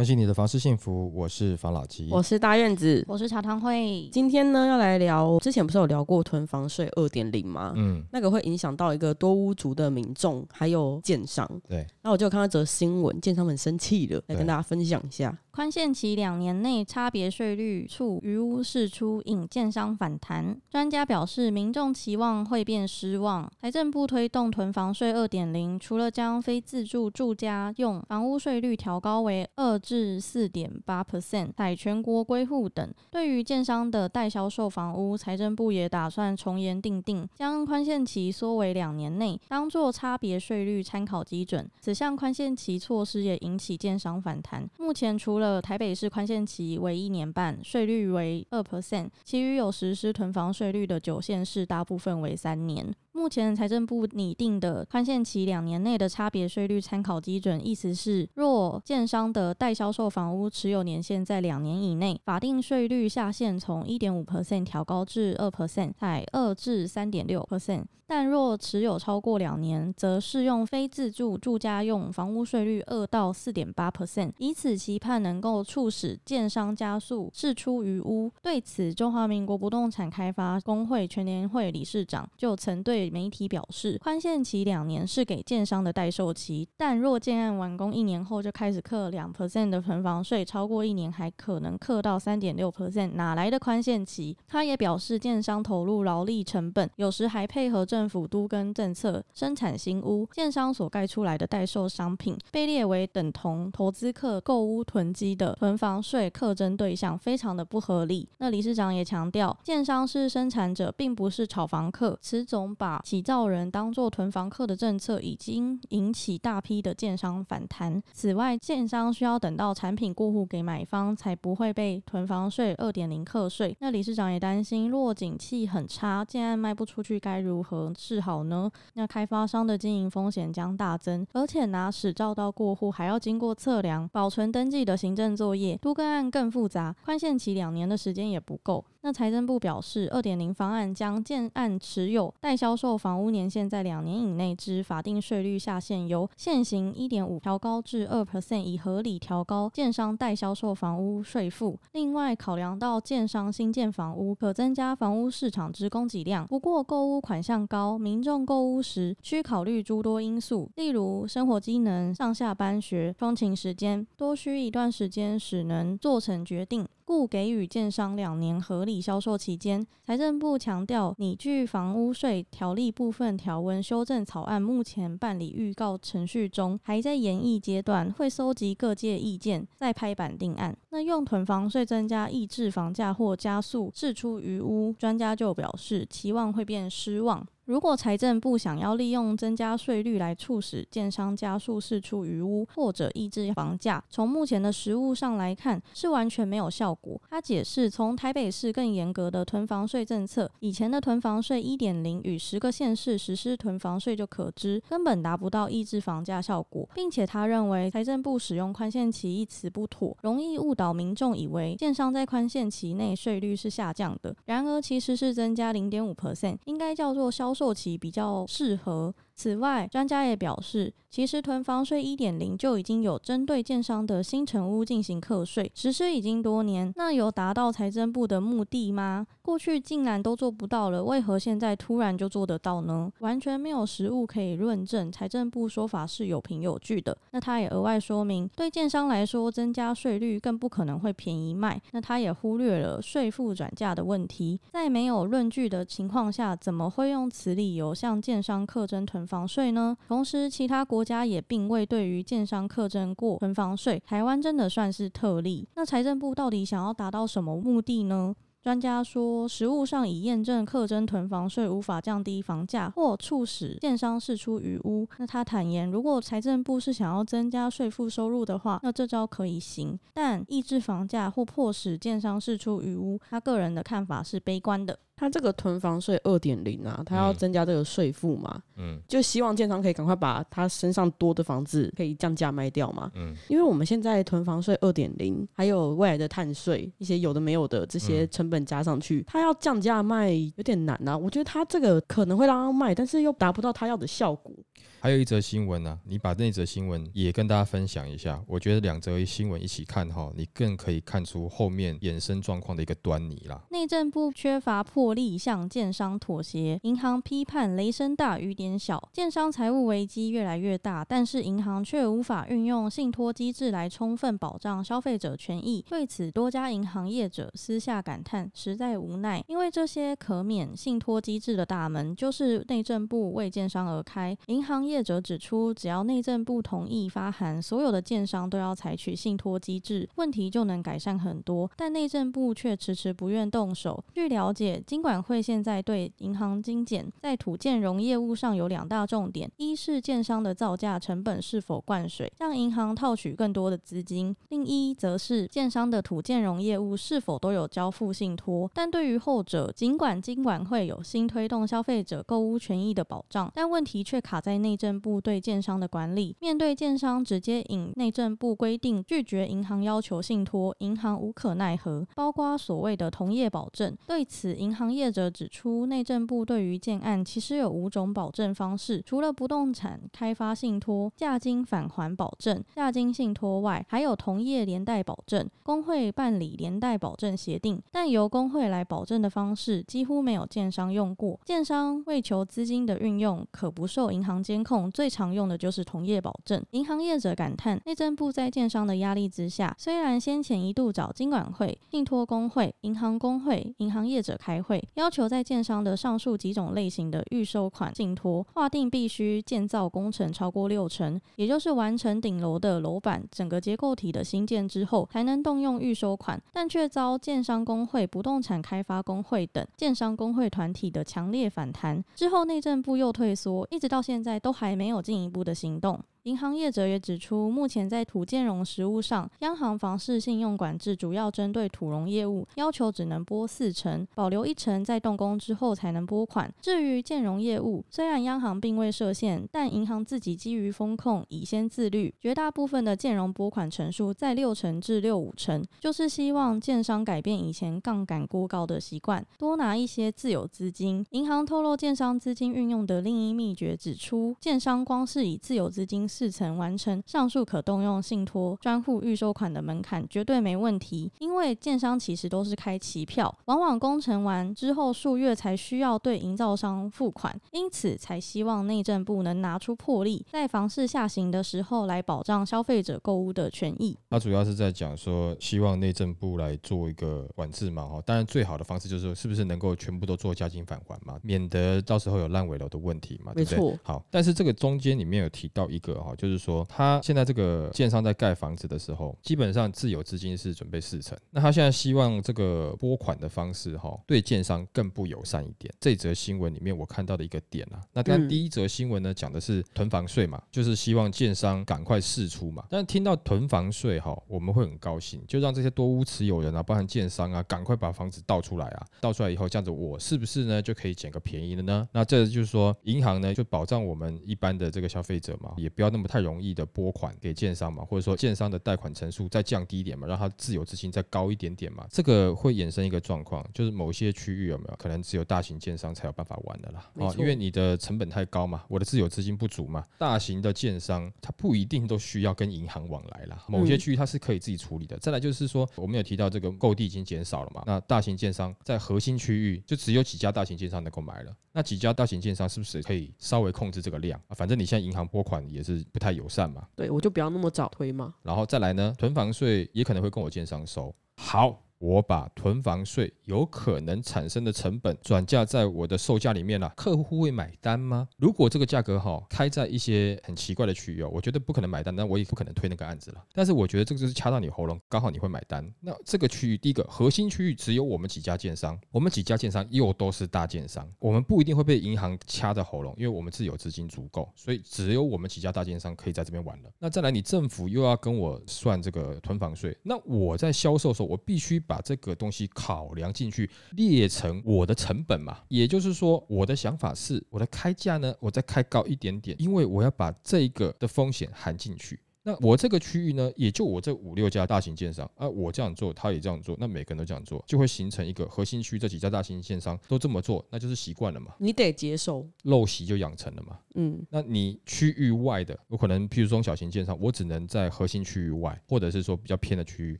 关心你的房事幸福，我是房老吉，我是大院子，我是茶汤会。今天呢，要来聊，之前不是有聊过囤房税二点零吗？嗯，那个会影响到一个多屋族的民众，还有建商。对，那我就看到一则新闻，建商很生气了，来跟大家分享一下。宽限期两年内差别税率处余屋释出，引建商反弹。专家表示，民众期望会变失望。财政部推动囤房税二点零，除了将非自住住家用房屋税率调高为二至四点八 percent，采全国归户等，对于建商的代销售房屋，财政部也打算从严定定，将宽限期缩为两年内，当作差别税率参考基准。此项宽限期措施也引起建商反弹。目前除了台北市宽限期为一年半，税率为二 percent，其余有实施囤房税率的九县市，大部分为三年。目前财政部拟定的宽限期两年内的差别税率参考基准，意思是若建商的代销售房屋持有年限在两年以内，法定税率下限从一点五 percent 调高至二 percent，在二至三点六 percent。但若持有超过两年，则适用非自住住家用房屋税率二到四点八 percent，以此期盼能够促使建商加速释出余屋。对此，中华民国不动产开发工会全联会理事长就曾对媒体表示，宽限期两年是给建商的待售期，但若建案完工一年后就开始课两 percent 的囤房税，超过一年还可能课到三点六 percent，哪来的宽限期？他也表示，建商投入劳力成本，有时还配合政府都跟政策生产新屋，建商所盖出来的待售商品被列为等同投资客购屋囤积的囤房税课征对象，非常的不合理。那理事长也强调，建商是生产者，并不是炒房客，此种把起造人当作囤房客的政策已经引起大批的建商反弹。此外，建商需要等到产品过户给买方，才不会被囤房税二点零课税。那理事长也担心，若景气很差，建案卖不出去，该如何是好呢？那开发商的经营风险将大增，而且拿使照到过户还要经过测量、保存登记的行政作业，多个案更复杂，宽限期两年的时间也不够。那财政部表示，二点零方案将建案持有待销售房屋年限在两年以内之法定税率下限由现行一点五调高至二 percent，以合理调高建商待销售房屋税负。另外，考量到建商新建房屋可增加房屋市场之供给量，不过购屋款项高，民众购屋时需考虑诸多因素，例如生活机能、上下班学、通勤时间，多需一段时间使能做成决定。故给予建商两年合理销售期间。财政部强调，拟具房屋税条例部分条文修正草案目前办理预告程序中，还在研议阶段，会搜集各界意见，再拍板定案。那用囤房税增加抑制房价或加速释出余屋，专家就表示期望会变失望。如果财政部想要利用增加税率来促使建商加速释出余屋或者抑制房价，从目前的实务上来看是完全没有效果。他解释，从台北市更严格的囤房税政策，以前的囤房税一点零与十个县市实施囤房税就可知，根本达不到抑制房价效果，并且他认为财政部使用宽限期一词不妥，容易误导民众以为建商在宽限期内税率是下降的，然而其实是增加零点五 percent，应该叫做销售。做起比较适合。此外，专家也表示，其实囤房税一点零就已经有针对建商的新成屋进行课税，实施已经多年。那有达到财政部的目的吗？过去竟然都做不到了，为何现在突然就做得到呢？完全没有实物可以论证，财政部说法是有凭有据的。那他也额外说明，对建商来说，增加税率更不可能会便宜卖。那他也忽略了税负转嫁的问题，在没有论据的情况下，怎么会用此理由向建商课征囤房税呢？同时，其他国国家也并未对于建商课征过囤房税，台湾真的算是特例。那财政部到底想要达到什么目的呢？专家说，实务上已验证课征囤房税无法降低房价或促使建商释出余屋。那他坦言，如果财政部是想要增加税负收入的话，那这招可以行。但抑制房价或迫使建商释出余屋，他个人的看法是悲观的。他这个囤房税二点零啊，他要增加这个税负嘛，嗯，就希望建商可以赶快把他身上多的房子可以降价卖掉嘛，嗯，因为我们现在囤房税二点零，还有未来的碳税，一些有的没有的这些成本加上去，他要降价卖有点难啊。我觉得他这个可能会让他卖，但是又达不到他要的效果。还有一则新闻呢、你把那则新闻也跟大家分享一下。我觉得两则新闻一起看哈，你更可以看出后面衍生状况的一个端倪啦。内政部缺乏魄力向建商妥协，银行批判雷声大雨点小，建商财务危机越来越大，但是银行却无法运用信托机制来充分保障消费者权益。对此，多家银行业者私下感叹，实在无奈，因为这些可免信托机制的大门就是内政部为建商而开，银行。业者指出，只要内政部同意发函，所有的建商都要采取信托机制，问题就能改善很多。但内政部却迟迟不愿动手。据了解，金管会现在对银行精简，在土建融业务上有两大重点：一是建商的造价成本是否灌水，让银行套取更多的资金；另一则是建商的土建融业务是否都有交付信托。但对于后者，尽管金管会有心推动消费者购屋权益的保障，但问题却卡在内。内政部对建商的管理，面对建商直接引内政部规定拒绝银行要求信托，银行无可奈何。包括所谓的同业保证，对此银行业者指出，内政部对于建案其实有五种保证方式，除了不动产开发信托、价金返还保证、价金信托外，还有同业连带保证、工会办理连带保证协定。但由工会来保证的方式，几乎没有建商用过。建商为求资金的运用，可不受银行监控。最常用的就是同业保证。银行业者感叹，内政部在建商的压力之下，虽然先前一度找金管会、信托工会、银行工会、银行业者开会，要求在建商的上述几种类型的预收款信托划定必须建造工程超过六成，也就是完成顶楼的楼板整个结构体的新建之后，才能动用预收款，但却遭建商工会、不动产开发工会等建商工会团体的强烈反弹。之后内政部又退缩，一直到现在都还没有进一步的行动。银行业者也指出，目前在土建融实务上，央行房市信用管制主要针对土融业务，要求只能拨四成，保留一成在动工之后才能拨款。至于建融业务，虽然央行并未设限，但银行自己基于风控，已先自律，绝大部分的建融拨款成数在六成至六五成，就是希望建商改变以前杠杆过高的习惯，多拿一些自有资金。银行透露建商资金运用的另一秘诀，指出建商光是以自有资金。四层完成上述可动用信托专户预收款的门槛绝对没问题，因为建商其实都是开期票，往往工程完之后数月才需要对营造商付款，因此才希望内政部能拿出魄力，在房市下行的时候来保障消费者购物的权益。他主要是在讲说，希望内政部来做一个管制嘛，哈，当然最好的方式就是说，是不是能够全部都做加金返还嘛，免得到时候有烂尾楼的问题嘛，对不对？没错。好，但是这个中间里面有提到一个。哈，就是说，他现在这个建商在盖房子的时候，基本上自有资金是准备四成。那他现在希望这个拨款的方式，哈，对建商更不友善一点。这则新闻里面我看到的一个点啊，那但第一则新闻呢，讲的是囤房税嘛，就是希望建商赶快释出嘛。但听到囤房税哈，我们会很高兴，就让这些多屋持有人啊，包含建商啊，赶快把房子倒出来啊，倒出来以后，这样子我是不是呢就可以捡个便宜了呢？那这就是说，银行呢就保障我们一般的这个消费者嘛，也不要。那么太容易的拨款给建商嘛，或者说建商的贷款成数再降低一点嘛，让他自有资金再高一点点嘛，这个会衍生一个状况，就是某些区域有没有可能只有大型建商才有办法玩的啦？啊，因为你的成本太高嘛，我的自有资金不足嘛，大型的建商它不一定都需要跟银行往来啦，某些区域它是可以自己处理的。再来就是说，我们有提到这个购地已经减少了嘛，那大型建商在核心区域就只有几家大型建商能够买了，那几家大型建商是不是可以稍微控制这个量？反正你现在银行拨款也是。不太友善嘛？对，我就不要那么早推嘛。然后再来呢，囤房税也可能会跟我建商收。好。我把囤房税有可能产生的成本转嫁在我的售价里面了，客户会买单吗？如果这个价格哈开在一些很奇怪的区域，我觉得不可能买单，那我也不可能推那个案子了。但是我觉得这个就是掐到你喉咙，刚好你会买单。那这个区域第一个核心区域只有我们几家建商，我们几家建商又都是大建商，我们不一定会被银行掐着喉咙，因为我们自有资金足够，所以只有我们几家大建商可以在这边玩了。那再来，你政府又要跟我算这个囤房税，那我在销售的时候，我必须把这个东西考量进去，列成我的成本嘛。也就是说，我的想法是，我的开价呢，我再开高一点点，因为我要把这个的风险含进去。那我这个区域呢，也就我这五六家大型建商啊，我这样做，他也这样做，那每个人都这样做，就会形成一个核心区，这几家大型建商都这么做，那就是习惯了嘛。你得接受，陋习就养成了嘛。嗯，那你区域外的，有可能譬如中小型建商，我只能在核心区域外，或者是说比较偏的区域，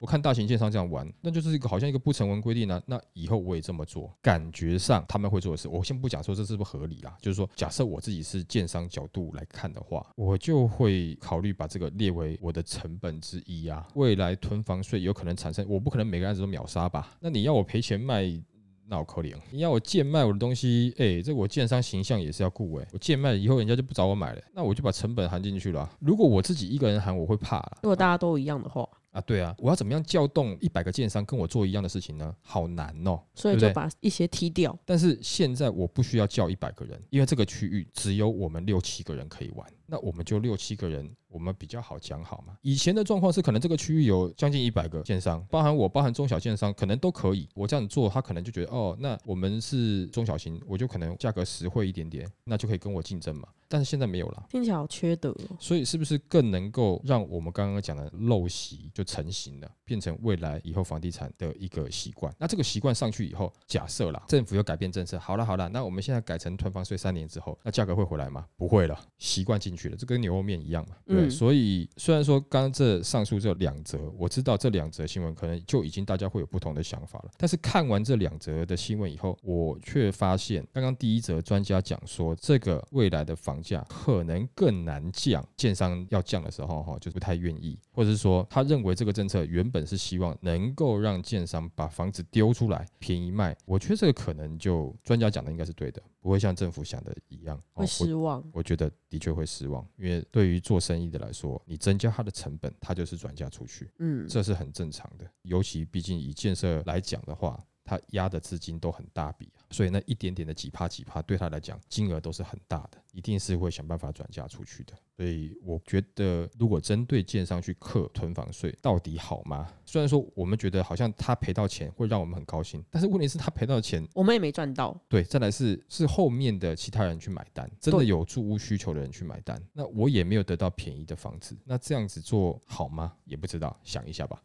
我看大型建商这样玩，那就是一个好像一个不成文规定呢、啊。那以后我也这么做，感觉上他们会做的事，我先不讲说这是不是合理啦，就是说假设我自己是建商角度来看的话，我就会考虑把这个列为我的成。本之一啊，未来囤房税有可能产生，我不可能每个案子都秒杀吧？那你要我赔钱卖，那我可怜。你要我贱卖我的东西，哎、欸，这我建商形象也是要顾哎。我贱卖以后，人家就不找我买了，那我就把成本含进去了、啊。如果我自己一个人含，我会怕。如果大家都一样的话。啊，对啊，我要怎么样叫动一百个建商跟我做一样的事情呢？好难哦，所以就把一些踢掉。但是现在我不需要叫一百个人，因为这个区域只有我们六七个人可以玩，那我们就六七个人，我们比较好讲好嘛。以前的状况是，可能这个区域有将近一百个建商，包含我，包含中小建商，可能都可以。我这样做，他可能就觉得，哦，那我们是中小型，我就可能价格实惠一点点，那就可以跟我竞争嘛。但是现在没有了，听起来好缺德哦。所以是不是更能够让我们刚刚讲的陋习就成型了，变成未来以后房地产的一个习惯？那这个习惯上去以后，假设啦，政府又改变政策，好了好了，那我们现在改成囤房税三年之后，那价格会回来吗？不会了，习惯进去了，这跟牛肉面一样嘛。对，所以虽然说刚刚这上述这两则，我知道这两则新闻可能就已经大家会有不同的想法了，但是看完这两则的新闻以后，我却发现刚刚第一则专家讲说，这个未来的房价可能更难降，建商要降的时候哈，就不太愿意，或者是说他认为这个政策原本是希望能够让建商把房子丢出来便宜卖，我觉得这个可能就专家讲的应该是对的，不会像政府想的一样会失望。我，我觉得的确会失望，因为对于做生意的来说，你增加它的成本，它就是转嫁出去，嗯，这是很正常的。尤其毕竟以建设来讲的话，它压的资金都很大笔，所以那一点点的几趴几趴，对他来讲金额都是很大的。一定是会想办法转嫁出去的，所以我觉得，如果针对建商去课囤房税，到底好吗？虽然说我们觉得好像他赔到钱会让我们很高兴，但是问题是，他赔到钱，我们也没赚到。对，再来是是后面的其他人去买单，真的有住屋需求的人去买单，那我也没有得到便宜的房子，那这样子做好吗？也不知道，想一下吧。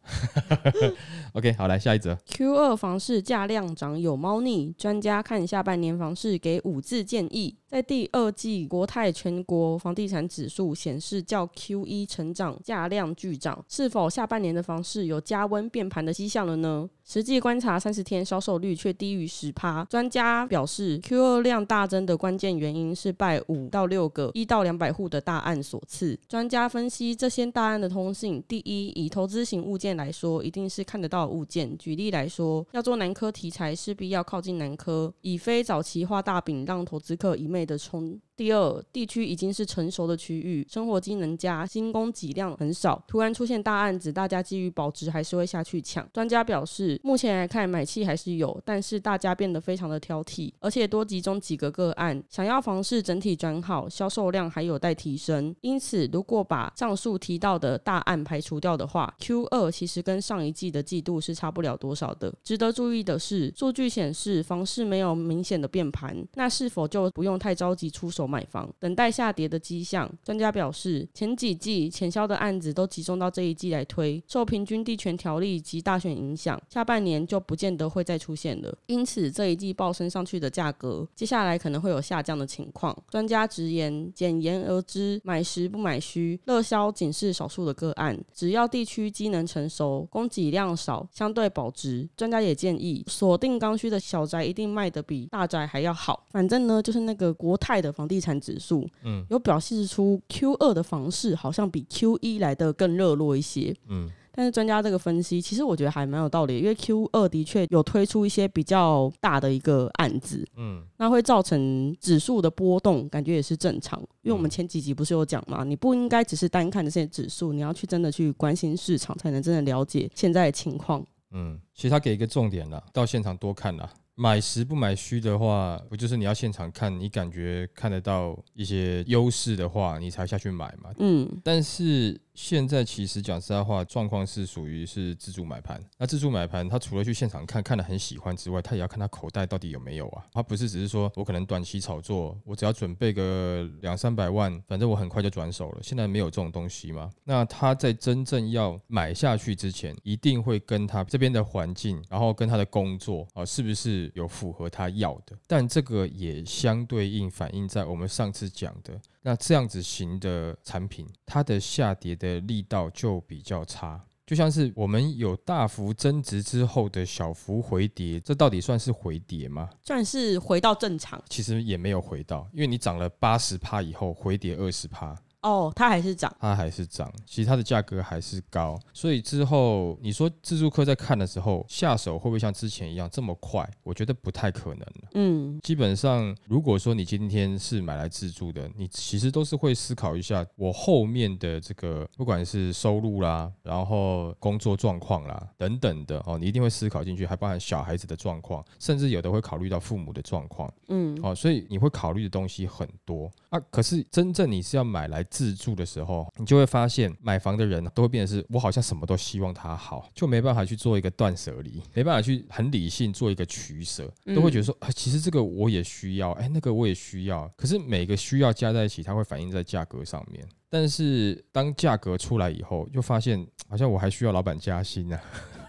OK，好，来下一则。Q 二房市价量涨有猫腻，专家看下半年房市给五字建议。在第二季，国泰全国房地产指数显示较 Q 一成长价量巨涨，是否下半年的房市有加温变盘的迹象了呢？实际观察三十天销售率却低于十趴。专家表示，Q 二量大增的关键原因是拜五到六个一到两百户的大案所赐。专家分析这些大案的通性：第一，以投资型物件来说，一定是看得到物件。举例来说，要做南科题材，势必要靠近南科，以非早期画大饼让投资客一昧的冲。第二，地区已经是成熟的区域，生活机能佳，新供给量很少，突然出现大案子，大家基于保值还是会下去抢。专家表示，目前来看买气还是有，但是大家变得非常的挑剔，而且多集中几个个案，想要房市整体转好，销售量还有待提升。因此，如果把上述提到的大案排除掉的话，Q 二其实跟上一季的季度是差不了多少的。值得注意的是，数据显示房市没有明显的变盘，那是否就不用太着急出手？买房等待下跌的迹象，专家表示，前几季潜销的案子都集中到这一季来推，受平均地权条例及大选影响，下半年就不见得会再出现了。因此，这一季暴升上去的价格，接下来可能会有下降的情况。专家直言，简言而之，买实不买虚，热销仅是少数的个案。只要地区机能成熟，供给量少，相对保值。专家也建议，锁定刚需的小宅一定卖得比大宅还要好。反正呢，就是那个国泰的房地产指数，嗯，有表示出 Q 二的房市好像比 Q 一来的更热络一些，嗯，但是专家这个分析，其实我觉得还蛮有道理，因为 Q 二的确有推出一些比较大的一个案子，嗯，那会造成指数的波动，感觉也是正常，因为我们前几集不是有讲嘛，你不应该只是单看这些指数，你要去真的去关心市场，才能真的了解现在的情况，嗯，其实他给一个重点了，到现场多看了。买实不买虚的话，不就是你要现场看，你感觉看得到一些优势的话，你才下去买嘛。嗯，但是。现在其实讲实在话，状况是属于是自助买盘。那自助买盘，他除了去现场看看了很喜欢之外，他也要看他口袋到底有没有啊。他不是只是说我可能短期炒作，我只要准备个两三百万，反正我很快就转手了。现在没有这种东西吗？那他在真正要买下去之前，一定会跟他这边的环境，然后跟他的工作啊，是不是有符合他要的？但这个也相对应反映在我们上次讲的。那这样子型的产品，它的下跌的力道就比较差，就像是我们有大幅增值之后的小幅回跌，这到底算是回跌吗？算是回到正常？其实也没有回到，因为你涨了八十趴以后，回跌二十趴。哦，它还是涨，它还是涨，其实它的价格还是高，所以之后你说自助客在看的时候下手会不会像之前一样这么快？我觉得不太可能了。嗯，基本上如果说你今天是买来自助的，你其实都是会思考一下我后面的这个不管是收入啦，然后工作状况啦等等的哦，你一定会思考进去，还包含小孩子的状况，甚至有的会考虑到父母的状况。嗯，哦，所以你会考虑的东西很多啊。可是真正你是要买来自住的时候，你就会发现买房的人都会变得是，我好像什么都希望他好，就没办法去做一个断舍离，没办法去很理性做一个取舍，都会觉得说，啊，其实这个我也需要，哎，那个我也需要，可是每个需要加在一起，它会反映在价格上面。但是当价格出来以后，又发现好像我还需要老板加薪呢。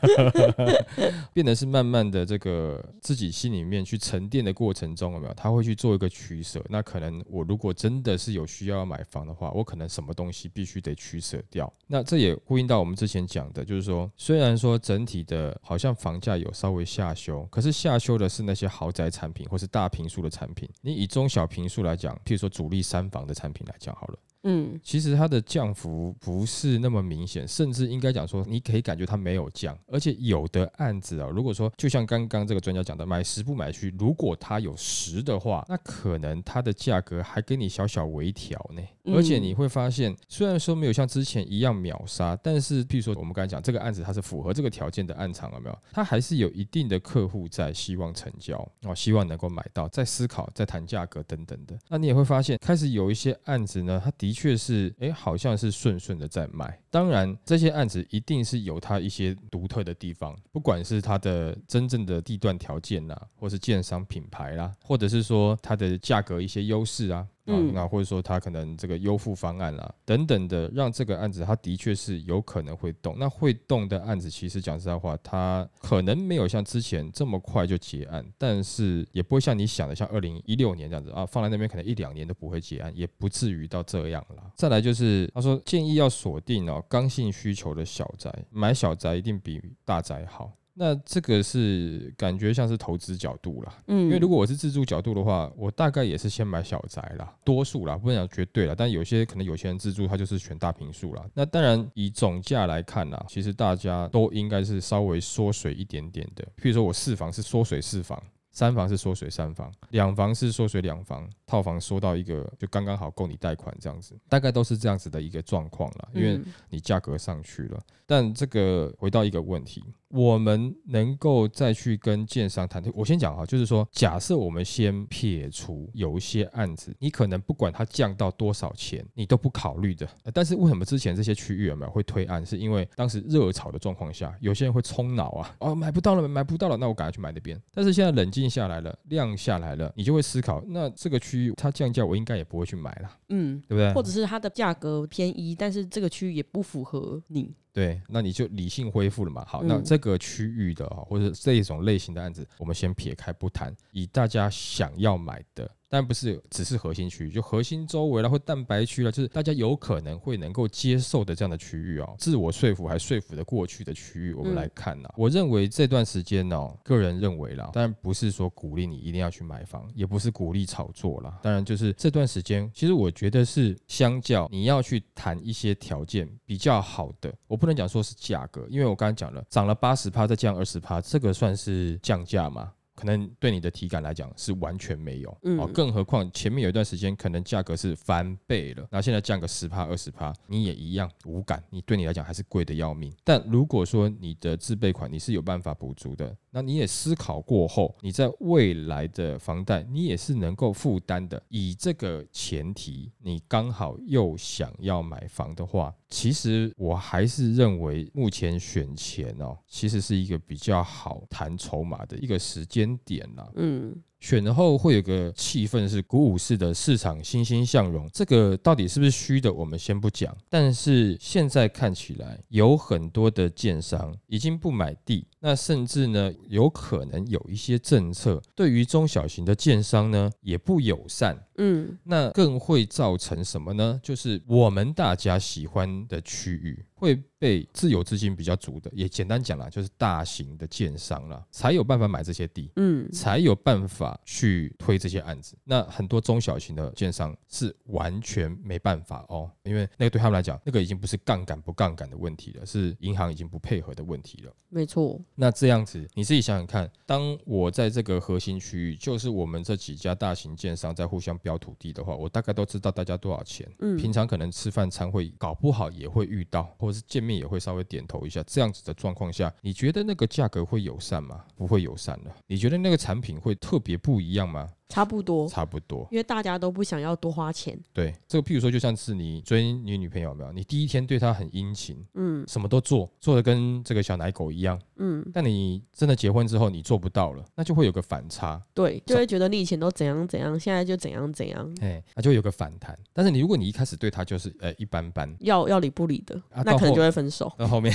变得是慢慢的这个自己心里面去沉淀的过程中，有没有？他会去做一个取舍。那可能我如果真的是有需要要买房的话，我可能什么东西必须得取舍掉。那这也呼应到我们之前讲的，就是说，虽然说整体的好像房价有稍微下修，可是下修的是那些豪宅产品或是大平数的产品。你以中小平数来讲，譬如说主力三房的产品来讲好了。嗯，其实它的降幅不是那么明显，甚至应该讲说，你可以感觉它没有降，而且有的案子啊，如果说就像刚刚这个专家讲的，买十不买虚，如果它有十的话，那可能它的价格还跟你小小微调呢。而且你会发现，虽然说没有像之前一样秒杀，但是譬如说我们刚才讲这个案子，它是符合这个条件的案场，有没有？它还是有一定的客户在希望成交哦，希望能够买到，在思考，在谈价格等等的。那你也会发现，开始有一些案子呢，它的。确是，哎，好像是顺顺的在卖。当然，这些案子一定是有它一些独特的地方，不管是它的真正的地段条件呐，或是建商品牌啦，或者是说它的价格一些优势啊。啊，那或者说他可能这个优付方案啦，等等的，让这个案子它的确是有可能会动。那会动的案子，其实讲实在话，它可能没有像之前这么快就结案，但是也不会像你想的，像二零一六年这样子啊，放在那边可能一两年都不会结案，也不至于到这样了。再来就是他说建议要锁定哦刚性需求的小宅，买小宅一定比大宅好。那这个是感觉像是投资角度啦，嗯，因为如果我是自住角度的话，我大概也是先买小宅啦，多数啦，不能讲绝对啦，但有些可能有些人自住他就是选大平数啦。那当然以总价来看啦，其实大家都应该是稍微缩水一点点的，譬如说我四房是缩水四房。三房是缩水三房，两房是缩水两房，套房缩到一个就刚刚好够你贷款这样子，大概都是这样子的一个状况了，因为你价格上去了。但这个回到一个问题，我们能够再去跟建商谈，我先讲哈，就是说，假设我们先撇除有一些案子，你可能不管它降到多少钱，你都不考虑的。但是为什么之前这些区域有没有会推案？是因为当时热炒的状况下，有些人会冲脑啊，哦买不到了，买不到了，那我赶快去买那边。但是现在冷静。下来了，量下来了，你就会思考，那这个区域它降价，我应该也不会去买了，嗯，对不对？或者是它的价格偏一，但是这个区域也不符合你，对，那你就理性恢复了嘛。好，那这个区域的或者这一种类型的案子，我们先撇开不谈，以大家想要买的。但不是只是核心区域，就核心周围啦，或蛋白区啦，就是大家有可能会能够接受的这样的区域哦，自我说服还说服的过去的区域，我们来看呐。我认为这段时间哦，个人认为啦，当然不是说鼓励你一定要去买房，也不是鼓励炒作啦。当然就是这段时间，其实我觉得是相较你要去谈一些条件比较好的，我不能讲说是价格，因为我刚才讲了，涨了八十趴再降二十趴，这个算是降价吗？可能对你的体感来讲是完全没有。嗯、哦，更何况前面有一段时间可能价格是翻倍了，那现在降个十趴二十趴，你也一样无感，你对你来讲还是贵的要命。但如果说你的自备款你是有办法补足的，那你也思考过后，你在未来的房贷你也是能够负担的。以这个前提，你刚好又想要买房的话，其实我还是认为目前选钱哦，其实是一个比较好谈筹码的一个时间点了。嗯。选后会有个气氛是鼓舞式的市场欣欣向荣，这个到底是不是虚的，我们先不讲。但是现在看起来有很多的建商已经不买地，那甚至呢有可能有一些政策对于中小型的建商呢也不友善。嗯，那更会造成什么呢？就是我们大家喜欢的区域。会被自有资金比较足的，也简单讲啦，就是大型的建商啦，才有办法买这些地，嗯，才有办法去推这些案子。那很多中小型的建商是完全没办法哦，因为那个对他们来讲，那个已经不是杠杆不杠杆的问题了，是银行已经不配合的问题了。没错。那这样子，你自己想想看，当我在这个核心区域，就是我们这几家大型建商在互相标土地的话，我大概都知道大家多少钱。嗯，平常可能吃饭餐会搞不好也会遇到，或者是见面也会稍微点头一下，这样子的状况下，你觉得那个价格会友善吗？不会友善的。你觉得那个产品会特别不一样吗？差不多，差不多，因为大家都不想要多花钱。对，这个譬如说，就像是你追你女朋友没有？你第一天对她很殷勤，嗯，什么都做，做的跟这个小奶狗一样，嗯。但你真的结婚之后，你做不到了，那就会有个反差。对，就会觉得你以前都怎样怎样，现在就怎样怎样。哎，那就有个反弹。但是你如果你一开始对她就是呃一般般，要要理不理的，啊、那可能就会分手。到后面。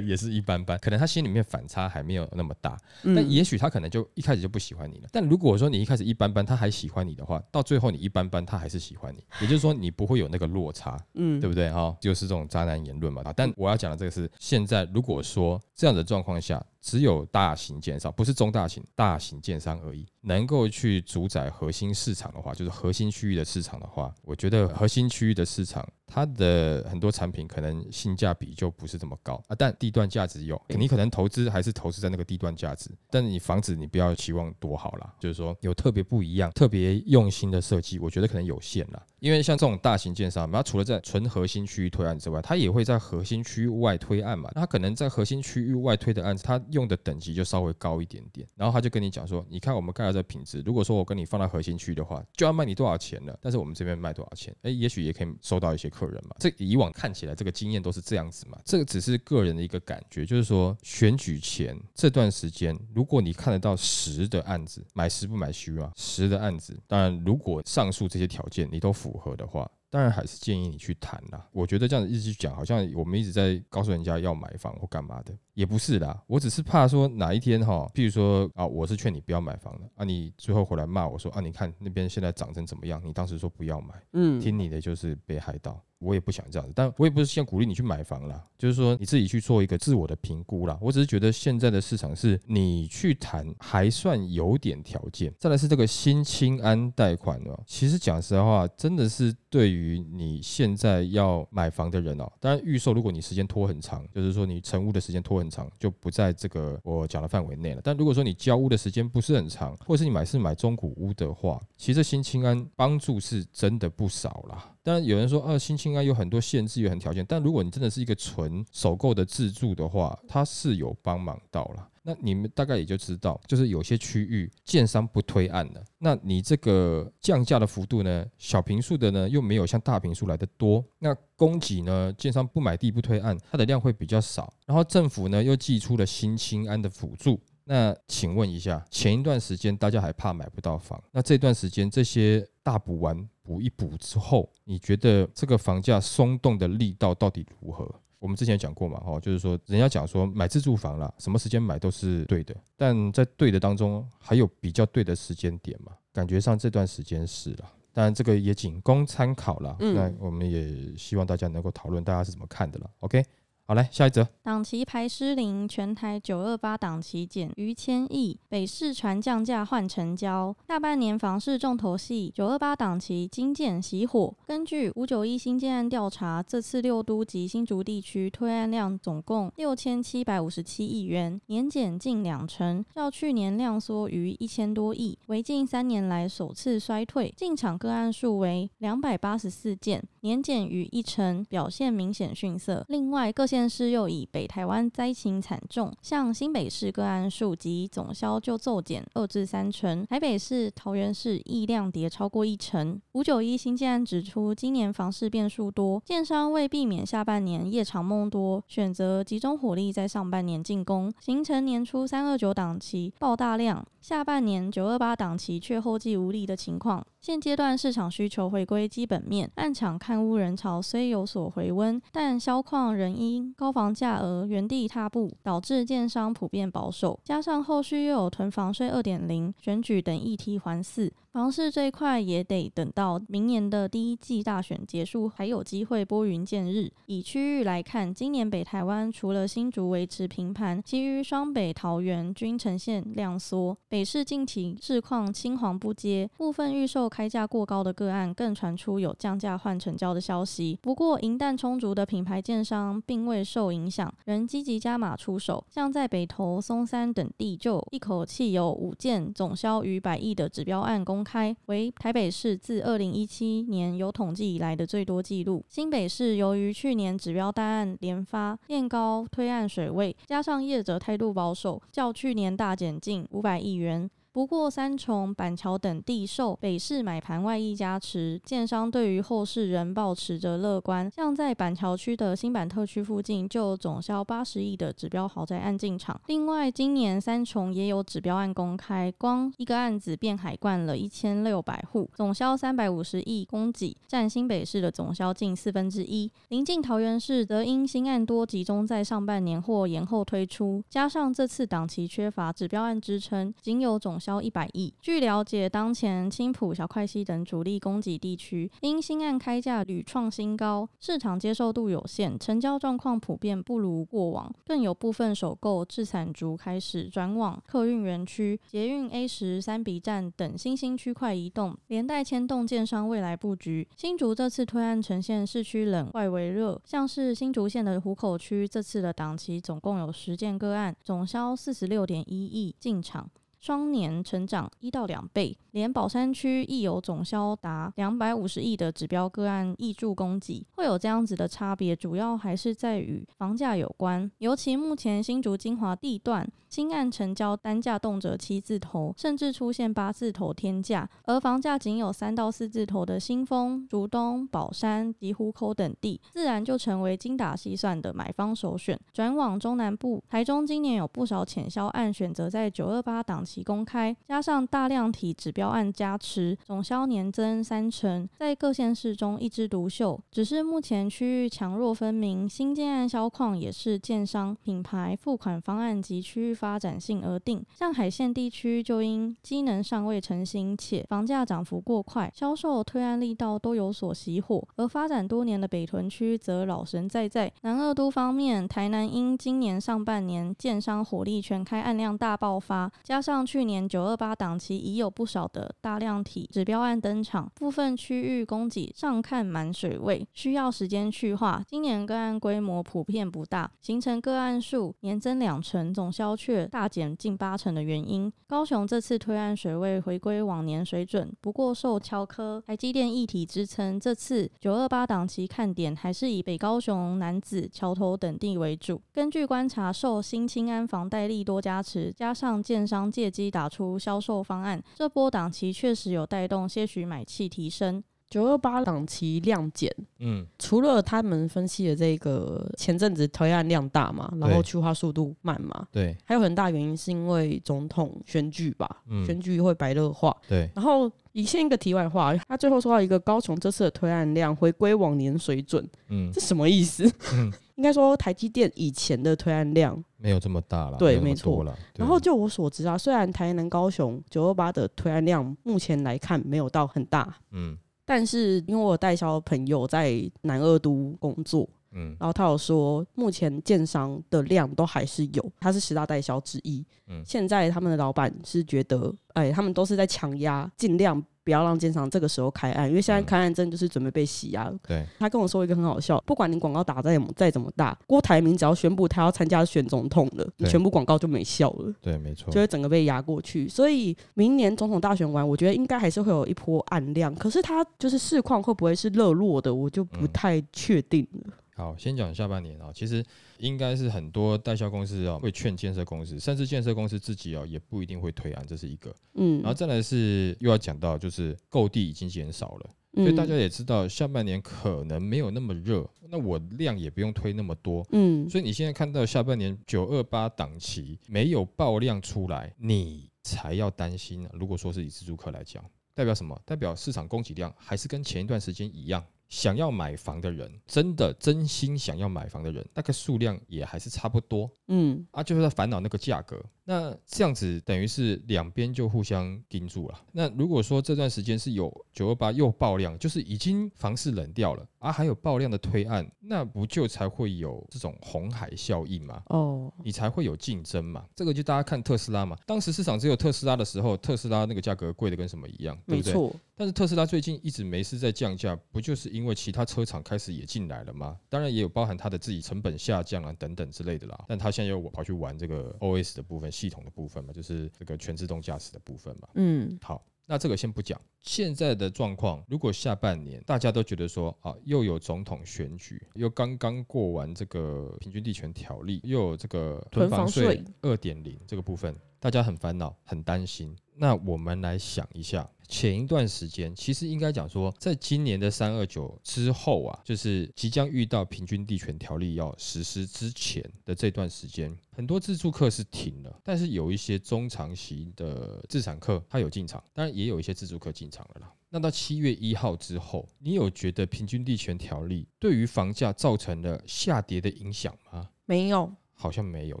也是一般般，可能他心里面反差还没有那么大，嗯、但也许他可能就一开始就不喜欢你了。但如果说你一开始一般般，他还喜欢你的话，到最后你一般般，他还是喜欢你，也就是说你不会有那个落差，嗯，对不对？哈，就是这种渣男言论嘛。但我要讲的这个是，现在如果说这样的状况下，只有大型建商，不是中大型，大型建商而已，能够去主宰核心市场的话，就是核心区域的市场的话，我觉得核心区域的市场。它的很多产品可能性价比就不是这么高啊，但地段价值有，你可能投资还是投资在那个地段价值，但是你房子你不要期望多好啦，就是说有特别不一样、特别用心的设计，我觉得可能有限啦。因为像这种大型建商嘛，它除了在纯核心区域推案之外，它也会在核心区域外推案嘛。它可能在核心区域外推的案子，它用的等级就稍微高一点点，然后他就跟你讲说，你看我们盖的这品质，如果说我跟你放在核心区的话，就要卖你多少钱了，但是我们这边卖多少钱，哎，也许也可以收到一些客人嘛。这以往看起来这个经验都是这样子嘛。这个只是个人的一个感觉，就是说选举前这段时间，如果你看得到实的案子，买实不买虚啊，实的案子，当然如果上述这些条件你都符合的话。当然还是建议你去谈啦。我觉得这样子一直去讲，好像我们一直在告诉人家要买房或干嘛的，也不是啦。我只是怕说哪一天哈，譬如说啊，我是劝你不要买房的啊，你最后回来骂我说啊，你看那边现在涨成怎么样？你当时说不要买，嗯，听你的就是被害到。我也不想这样子，但我也不是先鼓励你去买房啦，就是说你自己去做一个自我的评估啦。我只是觉得现在的市场是你去谈还算有点条件。再来是这个新青安贷款哦，其实讲实话，真的是对于你现在要买房的人哦，当然预售如果你时间拖很长，就是说你成屋的时间拖很长，就不在这个我讲的范围内了。但如果说你交屋的时间不是很长，或者是你买是买中古屋的话，其实新青安帮助是真的不少啦。当然有人说啊，新青安有很多限制，有很条件。但如果你真的是一个纯首购的自住的话，它是有帮忙到了。那你们大概也就知道，就是有些区域建商不推案了，那你这个降价的幅度呢，小坪数的呢又没有像大坪数来的多。那供给呢，建商不买地不推案，它的量会比较少。然后政府呢又寄出了新青安的辅助。那请问一下，前一段时间大家还怕买不到房，那这段时间这些大补完补一补之后，你觉得这个房价松动的力道到底如何？我们之前讲过嘛，哦，就是说人家讲说买自住房啦，什么时间买都是对的，但在对的当中还有比较对的时间点嘛，感觉上这段时间是了，当然这个也仅供参考啦。那我们也希望大家能够讨论大家是怎么看的了，OK。好，来下一则。党旗排失灵，全台九二八党旗减逾千亿，北市传降价换成交。下半年房市重头戏，九二八党旗惊见熄火。根据五九一新建案调查，这次六都及新竹地区推案量总共六千七百五十七亿元，年减近两成，较去年量缩逾一千多亿，为近三年来首次衰退。进场个案数为两百八十四件，年减逾一成，表现明显逊色。另外各县市又以北台湾灾情惨重，像新北市个案数及总销就骤减二至三成，台北市、桃园市亦量跌超过一成。五九一新建案指出，今年房市变数多，建商为避免下半年夜长梦多，选择集中火力在上半年进攻，形成年初三二九档期爆大量，下半年九二八档期却后继无力的情况。现阶段市场需求回归基本面，暗场看屋人潮虽有所回温，但销况仍因高房价而原地踏步，导致建商普遍保守。加上后续又有囤房税二点零、选举等议题环伺。房市最快也得等到明年的第一季大选结束，还有机会拨云见日。以区域来看，今年北台湾除了新竹维持平盘，其余双北、桃园均呈现量缩。北市近期市况青黄不接，部分预售开价过高的个案更传出有降价换成交的消息。不过，银弹充足的品牌建商并未受影响，仍积极加码出手。像在北投、松山等地，就一口气有五件总销逾百亿的指标案公开为台北市自二零一七年有统计以来的最多记录。新北市由于去年指标单案连发，垫高推案水位，加上业者态度保守，较去年大减近五百亿元。不过，三重、板桥等地受北市买盘外溢加持，建商对于后市仍保持着乐观。像在板桥区的新板特区附近，就总销八十亿的指标豪宅案进场。另外，今年三重也有指标案公开，光一个案子便海灌了一千六百户，总销三百五十亿供给，占新北市的总销近四分之一。临近桃园市则因新案多集中在上半年或延后推出，加上这次档期缺乏指标案支撑，仅有总销一百亿。据了解，当前青埔、小块溪等主力供给地区，因新案开价屡创新高，市场接受度有限，成交状况普遍不如过往。更有部分首购置产族开始转往客运园区、捷运 A 十三 B 站等新兴区块移动，连带牵动建商未来布局。新竹这次推案呈现市区冷，外围热，像是新竹县的湖口区，这次的档期总共有十件个案，总销四十六点一亿进场。双年成长一到两倍，连宝山区亦有总销达两百五十亿的指标个案易住供给，会有这样子的差别，主要还是在与房价有关。尤其目前新竹精华地段新案成交单价动辄七字头，甚至出现八字头天价，而房价仅有三到四字头的新丰、竹东、宝山及湖口等地，自然就成为精打细算的买方首选。转往中南部，台中今年有不少潜销案选择在九二八档期公开，加上大量体指标案加持，总销年增三成，在各县市中一枝独秀。只是目前区域强弱分明，新建案销况也是建商、品牌、付款方案及区域发展性而定。像海线地区就因机能尚未成型，且房价涨幅过快，销售推案力道都有所熄火。而发展多年的北屯区则老神在在。南二都方面，台南因今年上半年建商火力全开，案量大爆发，加上去年九二八档期已有不少的大量体指标案登场，部分区域供给上看满水位，需要时间去化。今年个案规模普遍不大，形成个案数年增两成，总销却大减近八成的原因。高雄这次推案水位回归往年水准，不过受桥科、台积电议题支撑，这次九二八档期看点还是以北高雄、南子、桥头等地为主。根据观察，受新青安房贷利多加持，加上建商借机打出销售方案，这波档期确实有带动些许买气提升。九二八档期量减，嗯，除了他们分析的这个前阵子推案量大嘛，然后去化速度慢嘛，对，还有很大原因是因为总统选举吧，嗯，选举会白热化，对。然后以先一个题外话，他最后说到一个高雄这次的推案量回归往年水准，嗯，这什么意思？嗯。应该说，台积电以前的推案量没有这么大了，对，没错。了。然后就我所知啊，虽然台南、高雄九二八的推案量目前来看没有到很大，嗯，但是因为我有代销朋友在南二都工作，嗯，然后他有说，目前建商的量都还是有，他是十大代销之一。嗯，现在他们的老板是觉得，哎，他们都是在强压，尽量。不要让建商这个时候开案，因为现在开案真的就是准备被洗压。对，他跟我说一个很好笑，不管你广告打再怎么再怎么大，郭台铭只要宣布他要参加选总统了，你全部广告就没效了。对，没错，就会整个被压过去。所以明年总统大选完，我觉得应该还是会有一波案量，可是他就是市况会不会是热络的，我就不太确定了。嗯好，先讲下半年啊，其实应该是很多代销公司啊会劝建设公司，甚至建设公司自己啊也不一定会推案，这是一个。嗯，然后再来是又要讲到就是购地已经减少了，所以大家也知道下半年可能没有那么热，那我量也不用推那么多。嗯，所以你现在看到下半年九二八档期没有爆量出来，你才要担心啊。如果说是以自住客来讲，代表什么？代表市场供给量还是跟前一段时间一样。想要买房的人，真的真心想要买房的人，那个数量也还是差不多。嗯，啊，就是在烦恼那个价格。那这样子等于是两边就互相盯住了。那如果说这段时间是有九二八又爆量，就是已经房市冷掉了啊，还有爆量的推案，那不就才会有这种红海效应吗？哦，你才会有竞争嘛。这个就大家看特斯拉嘛，当时市场只有特斯拉的时候，特斯拉那个价格贵的跟什么一样，对不对？但是特斯拉最近一直没事在降价，不就是因为其他车厂开始也进来了吗？当然也有包含它的自己成本下降啊等等之类的啦。但它现在又跑去玩这个 OS 的部分。系统的部分嘛，就是这个全自动驾驶的部分嘛。嗯，好，那这个先不讲。现在的状况，如果下半年大家都觉得说啊，又有总统选举，又刚刚过完这个平均地权条例，又有这个囤房税二点零这个部分，大家很烦恼，很担心。那我们来想一下。前一段时间，其实应该讲说，在今年的三二九之后啊，就是即将遇到平均地权条例要实施之前的这段时间，很多自住客是停了，但是有一些中长期的自产客他有进场，当然也有一些自住客进场了啦。那到七月一号之后，你有觉得平均地权条例对于房价造成了下跌的影响吗？没有。好像没有，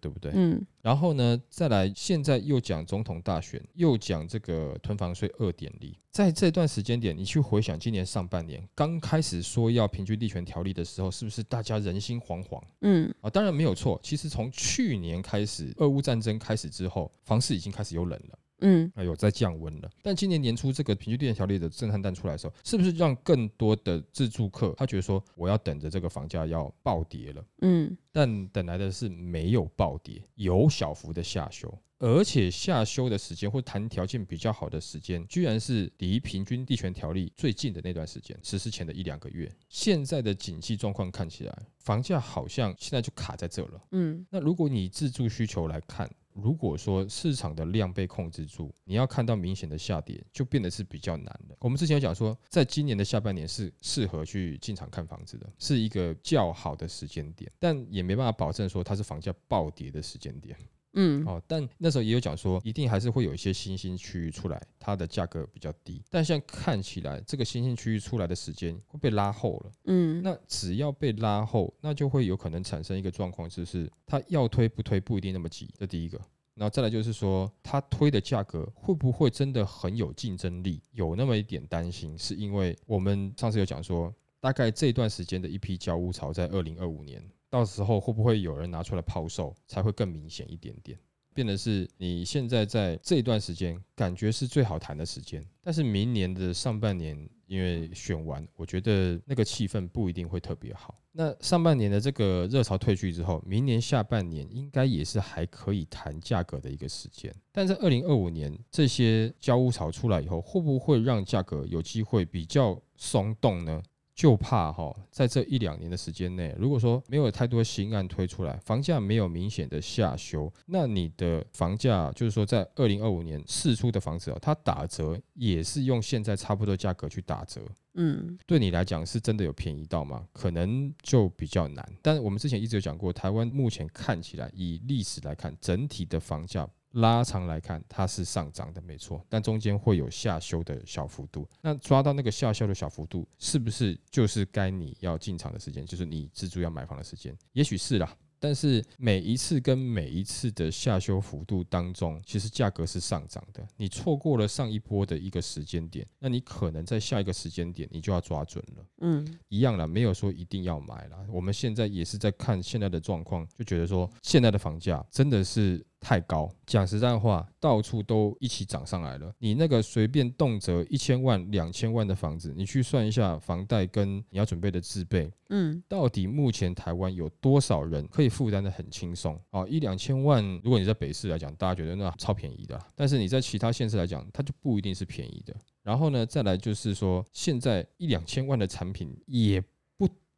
对不对？嗯。然后呢，再来，现在又讲总统大选，又讲这个囤房税二点零，在这段时间点，你去回想今年上半年刚开始说要平均地权条例的时候，是不是大家人心惶惶？嗯。啊，当然没有错。其实从去年开始，俄乌战争开始之后，房市已经开始有冷了。嗯，还有在降温了。但今年年初这个平均地权条例的震撼弹出来的时候，是不是让更多的自住客他觉得说，我要等着这个房价要暴跌了？嗯，但等来的是没有暴跌，有小幅的下修，而且下修的时间或谈条件比较好的时间，居然是离平均地权条例最近的那段时间，实施前的一两个月。现在的景气状况看起来，房价好像现在就卡在这了。嗯，那如果你自住需求来看。如果说市场的量被控制住，你要看到明显的下跌，就变得是比较难的。我们之前有讲说，在今年的下半年是适合去进场看房子的，是一个较好的时间点，但也没办法保证说它是房价暴跌的时间点。嗯，哦，但那时候也有讲说，一定还是会有一些新兴区域出来，它的价格比较低。但现在看起来，这个新兴区域出来的时间会被拉后了。嗯，那只要被拉后，那就会有可能产生一个状况，就是它要推不推不一定那么急。这第一个，然后再来就是说，它推的价格会不会真的很有竞争力？有那么一点担心，是因为我们上次有讲说，大概这段时间的一批交屋潮在二零二五年。到时候会不会有人拿出来抛售，才会更明显一点点，变得是你现在在这段时间感觉是最好谈的时间，但是明年的上半年因为选完，我觉得那个气氛不一定会特别好。那上半年的这个热潮退去之后，明年下半年应该也是还可以谈价格的一个时间，但在二零二五年这些交屋潮出来以后，会不会让价格有机会比较松动呢？就怕哈，在这一两年的时间内，如果说没有太多新案推出来，房价没有明显的下修，那你的房价就是说，在二零二五年释出的房子啊，它打折也是用现在差不多价格去打折，嗯，对你来讲是真的有便宜到吗？可能就比较难。但我们之前一直有讲过，台湾目前看起来，以历史来看，整体的房价。拉长来看，它是上涨的，没错，但中间会有下修的小幅度。那抓到那个下修的小幅度，是不是就是该你要进场的时间，就是你自住要买房的时间？也许是啦，但是每一次跟每一次的下修幅度当中，其实价格是上涨的。你错过了上一波的一个时间点，那你可能在下一个时间点你就要抓准了。嗯，一样了，没有说一定要买了。我们现在也是在看现在的状况，就觉得说现在的房价真的是。太高，讲实在话，到处都一起涨上来了。你那个随便动辄一千万、两千万的房子，你去算一下房贷跟你要准备的自备，嗯，到底目前台湾有多少人可以负担的很轻松？啊，一两千万，如果你在北市来讲，大家觉得那超便宜的，但是你在其他县市来讲，它就不一定是便宜的。然后呢，再来就是说，现在一两千万的产品也。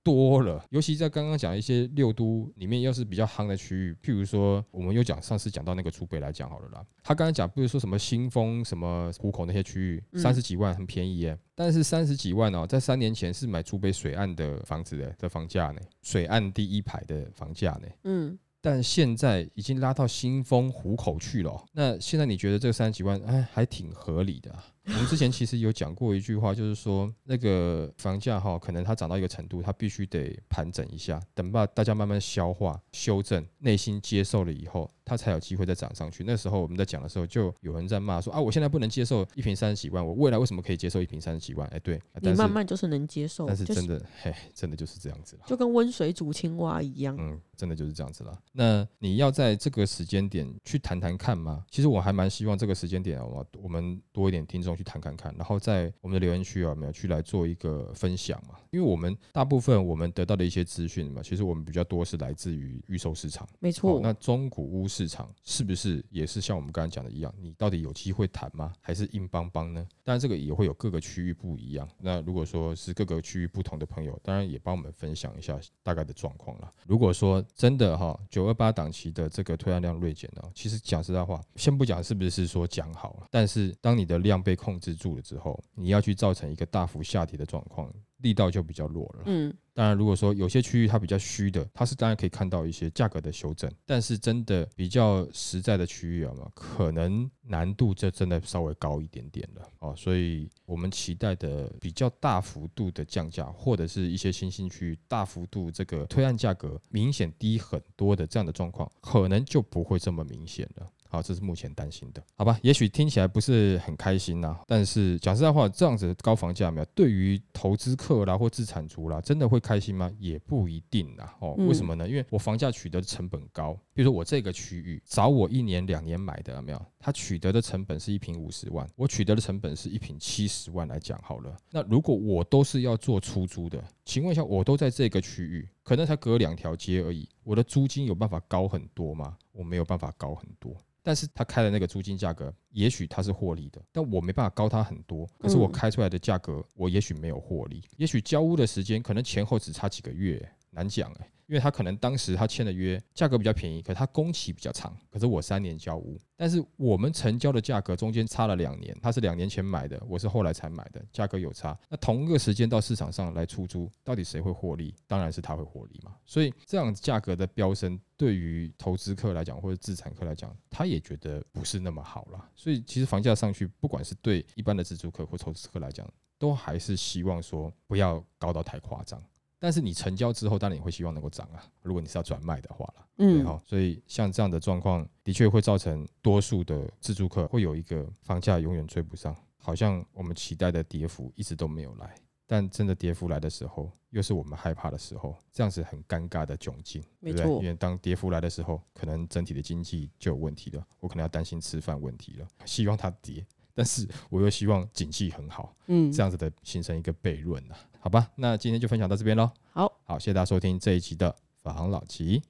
多了，尤其在刚刚讲一些六都里面，要是比较夯的区域，譬如说，我们又讲上次讲到那个竹北来讲好了啦。他刚刚讲，不是说什么新丰、什么湖口那些区域，三十几万很便宜耶。但是三十几万哦，在三年前是买竹北水岸的房子的的房价呢，水岸第一排的房价呢。嗯。但现在已经拉到新丰湖口去了，那现在你觉得这三十几万，哎，还挺合理的啊。我们之前其实有讲过一句话，就是说那个房价哈，可能它涨到一个程度，它必须得盘整一下，等吧大家慢慢消化、修正、内心接受了以后，它才有机会再涨上去。那时候我们在讲的时候，就有人在骂说啊，我现在不能接受一瓶三十几万，我未来为什么可以接受一瓶三十几万？哎，对，你慢慢就是能接受，但是真的，嘿，真的就是这样子了，就跟温水煮青蛙一样，嗯，真的就是这样子了。那你要在这个时间点去谈谈看吗？其实我还蛮希望这个时间点啊，我们多一点听众。去谈看看，然后在我们的留言区啊，有没有去来做一个分享嘛？因为我们大部分我们得到的一些资讯嘛，其实我们比较多是来自于预售市场，没错。那中古屋市场是不是也是像我们刚才讲的一样？你到底有机会谈吗？还是硬邦邦呢？当然这个也会有各个区域不一样。那如果说是各个区域不同的朋友，当然也帮我们分享一下大概的状况了。如果说真的哈，九二八档期的这个推案量锐减呢，其实讲实在话，先不讲是不是说讲好了，但是当你的量被控制住了之后，你要去造成一个大幅下跌的状况，力道就比较弱了。嗯，当然，如果说有些区域它比较虚的，它是当然可以看到一些价格的修正，但是真的比较实在的区域啊嘛，可能难度就真的稍微高一点点了哦。所以我们期待的比较大幅度的降价，或者是一些新兴区域大幅度这个推案价格明显低很多的这样的状况，可能就不会这么明显了。好，这是目前担心的，好吧？也许听起来不是很开心呐，但是讲实在话，这样子的高房价没有对于投资客啦或自产族啦，真的会开心吗？也不一定啦。哦，为什么呢？因为我房价取得的成本高，比如说我这个区域找我一年两年买的有没有？它取得的成本是一平五十万，我取得的成本是一平七十万来讲好了。那如果我都是要做出租的，请问一下，我都在这个区域，可能才隔两条街而已，我的租金有办法高很多吗？我没有办法高很多。但是他开的那个租金价格，也许他是获利的，但我没办法高他很多。可是我开出来的价格，我也许没有获利。也许交屋的时间可能前后只差几个月，难讲哎。因为他可能当时他签的约价格比较便宜，可是他工期比较长。可是我三年交屋，但是我们成交的价格中间差了两年，他是两年前买的，我是后来才买的，价格有差。那同一个时间到市场上来出租，到底谁会获利？当然是他会获利嘛。所以这样价格的飙升，对于投资客来讲或者自产客来讲，他也觉得不是那么好了。所以其实房价上去，不管是对一般的自住客或投资客来讲，都还是希望说不要高到太夸张。但是你成交之后，当然也会希望能够涨啊。如果你是要转卖的话了，嗯，好，所以像这样的状况，的确会造成多数的自住客会有一个房价永远追不上，好像我们期待的跌幅一直都没有来。但真的跌幅来的时候，又是我们害怕的时候，这样子很尴尬的窘境，对不对？因为当跌幅来的时候，可能整体的经济就有问题了，我可能要担心吃饭问题了。希望它跌。但是我又希望景气很好，嗯，这样子的形成一个悖论呐，好吧？那今天就分享到这边喽。好，好，谢谢大家收听这一期的法航老齐，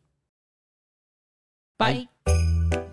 拜。